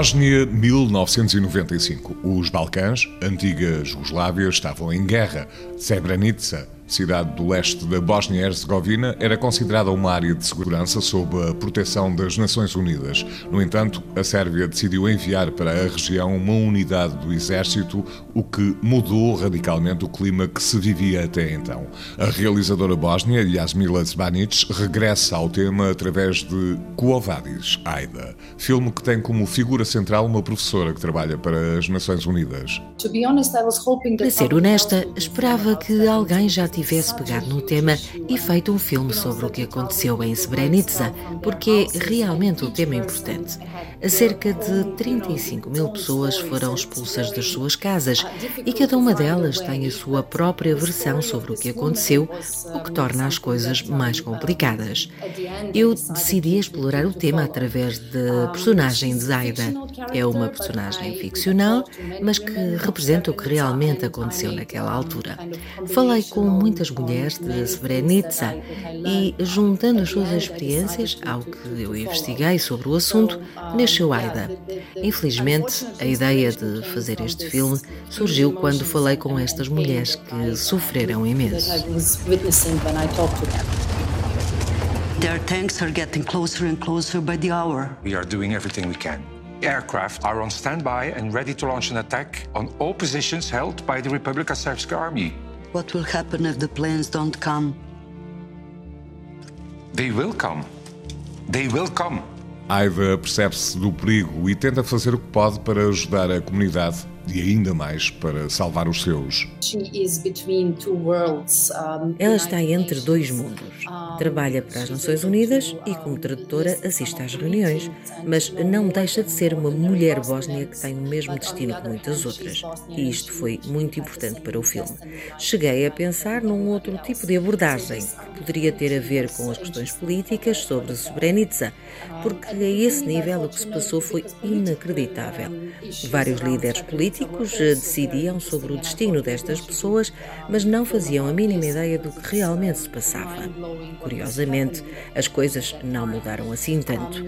Bósnia, 1995. Os Balcãs, antiga Jugoslávia, estavam em guerra. Srebrenica cidade do leste da Bósnia-Herzegovina, era considerada uma área de segurança sob a proteção das Nações Unidas. No entanto, a Sérvia decidiu enviar para a região uma unidade do exército, o que mudou radicalmente o clima que se vivia até então. A realizadora bósnia, Jasmila Zbanic, regressa ao tema através de Kuovadis, Aida, filme que tem como figura central uma professora que trabalha para as Nações Unidas. Para ser honesta, esperava que alguém já tivesse tivesse pegado no tema e feito um filme sobre o que aconteceu em Srebrenica, porque é realmente um tema importante. Cerca de 35 mil pessoas foram expulsas das suas casas e cada uma delas tem a sua própria versão sobre o que aconteceu, o que torna as coisas mais complicadas. Eu decidi explorar o tema através da personagem de Zaida. É uma personagem ficcional, mas que representa o que realmente aconteceu naquela altura. Falei com muitas mulheres de Srebrenica e, juntando as suas experiências ao que eu investiguei sobre o assunto, nasceu Aida. Infelizmente, a ideia de fazer este filme surgiu quando falei com estas mulheres que sofreram imenso. Their tanks are getting closer and closer by the hour. We are doing everything we can. Aircraft are on standby and ready to launch an attack on all positions held by the Republika Srpska army. What will happen if the planes don't come? They will come. They will come. Aida percebe-se do perigo e tenta fazer o que pode para ajudar a comunidade e ainda mais para salvar os seus. Ela está entre dois mundos. Trabalha para as Nações Unidas e, como tradutora, assiste às reuniões, mas não deixa de ser uma mulher bósnia que tem o mesmo destino que muitas outras. E isto foi muito importante para o filme. Cheguei a pensar num outro tipo de abordagem, que poderia ter a ver com as questões políticas sobre Srebrenica, porque a esse nível o que se passou foi inacreditável. Vários líderes políticos eh, decidiam sobre o destino destas pessoas, mas não faziam a mínima ideia do que realmente se passava. Curiosamente, as coisas não mudaram assim tanto.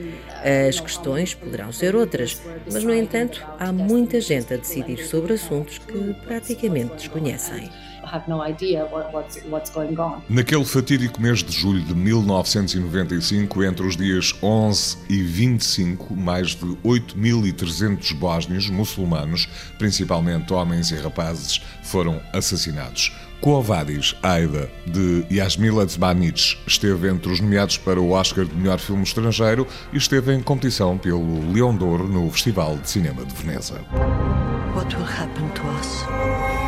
As questões poderão ser outras, mas, no entanto, há muita gente a decidir sobre assuntos que praticamente desconhecem have no idea what, what's, what's going on. Naquele fatídico mês de julho de 1995, entre os dias 11 e 25, mais de 8.300 bósnios muçulmanos, principalmente homens e rapazes, foram assassinados. Koovadis Aida, de Yasmila Zbanic, esteve entre os nomeados para o Oscar de melhor filme estrangeiro e esteve em competição pelo Leão d'Ouro no Festival de Cinema de Veneza. What will happen to us?